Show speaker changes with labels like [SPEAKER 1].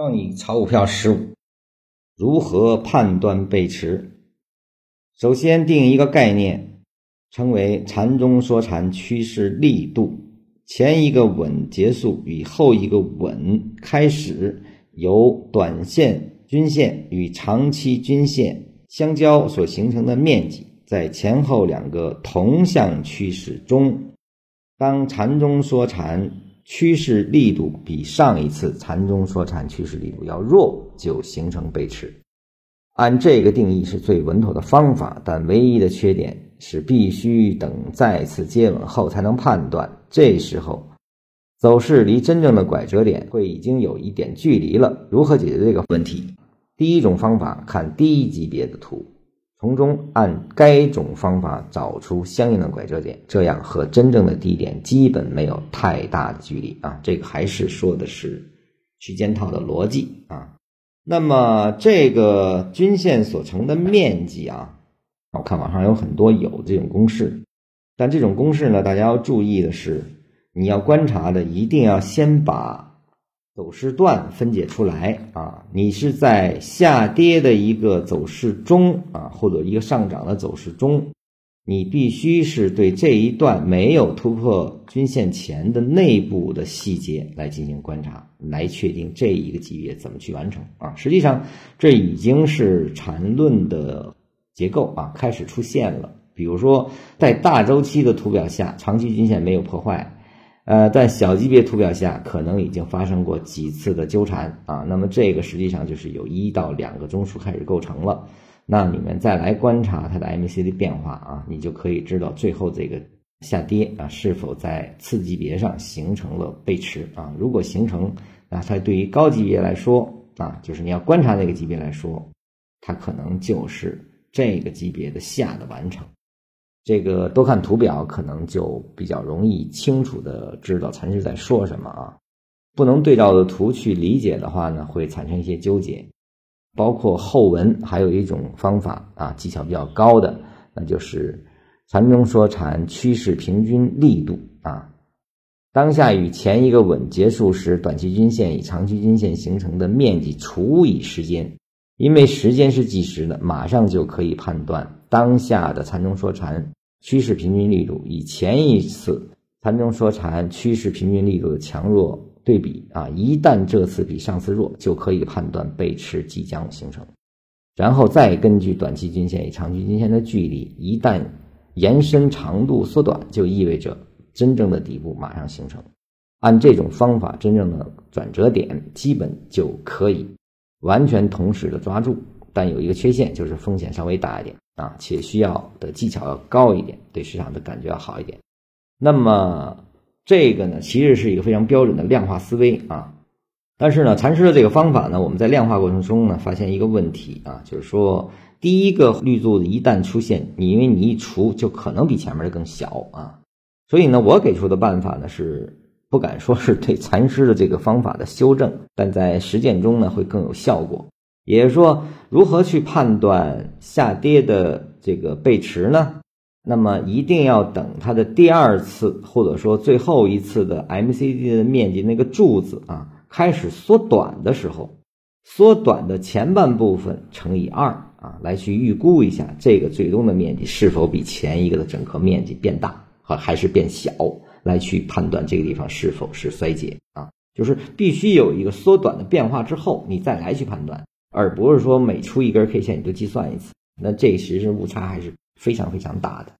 [SPEAKER 1] 教你炒股票十五，如何判断背驰？首先定一个概念，称为缠中说禅趋势力度。前一个稳结束与后一个稳开始，由短线均线与长期均线相交所形成的面积，在前后两个同向趋势中，当缠中说禅。趋势力度比上一次禅中说禅趋势力度要弱，就形成背驰。按这个定义是最稳妥的方法，但唯一的缺点是必须等再次接吻后才能判断。这时候走势离真正的拐折点会已经有一点距离了。如何解决这个问题？第一种方法，看低级别的图。从中按该种方法找出相应的拐折点，这样和真正的低点基本没有太大的距离啊。这个还是说的是区间套的逻辑啊。那么这个均线所成的面积啊，我看网上有很多有这种公式，但这种公式呢，大家要注意的是，你要观察的一定要先把。走势段分解出来啊，你是在下跌的一个走势中啊，或者一个上涨的走势中，你必须是对这一段没有突破均线前的内部的细节来进行观察，来确定这一个级别怎么去完成啊。实际上，这已经是缠论的结构啊，开始出现了。比如说，在大周期的图表下，长期均线没有破坏。呃，在小级别图表下，可能已经发生过几次的纠缠啊。那么这个实际上就是有一到两个中枢开始构成了。那你们再来观察它的 MACD 变化啊，你就可以知道最后这个下跌啊是否在次级别上形成了背驰啊。如果形成，那它对于高级别来说啊，就是你要观察那个级别来说，它可能就是这个级别的下的完成。这个多看图表，可能就比较容易清楚的知道禅师在说什么啊。不能对照的图去理解的话呢，会产生一些纠结。包括后文还有一种方法啊，技巧比较高的，那就是禅中说禅趋势平均力度啊。当下与前一个稳结束时，短期均线与长期均线形成的面积除以时间，因为时间是计时的，马上就可以判断。当下的禅中说禅趋势平均力度与前一次禅中说禅趋势平均力度的强弱对比啊，一旦这次比上次弱，就可以判断背驰即将形成。然后再根据短期均线与长期均线的距离，一旦延伸长度缩短，就意味着真正的底部马上形成。按这种方法，真正的转折点基本就可以完全同时的抓住。但有一个缺陷，就是风险稍微大一点啊，且需要的技巧要高一点，对市场的感觉要好一点。那么这个呢，其实是一个非常标准的量化思维啊。但是呢，禅师的这个方法呢，我们在量化过程中呢，发现一个问题啊，就是说第一个绿柱子一旦出现，你因为你一除，就可能比前面的更小啊。所以呢，我给出的办法呢，是不敢说是对禅师的这个方法的修正，但在实践中呢，会更有效果。也就是说，如何去判断下跌的这个背驰呢？那么一定要等它的第二次或者说最后一次的 MCD 的面积那个柱子啊开始缩短的时候，缩短的前半部分乘以二啊，来去预估一下这个最终的面积是否比前一个的整个面积变大和还是变小，来去判断这个地方是否是衰竭啊，就是必须有一个缩短的变化之后，你再来去判断。而不是说每出一根 K 线你就计算一次，那这其实误差还是非常非常大的。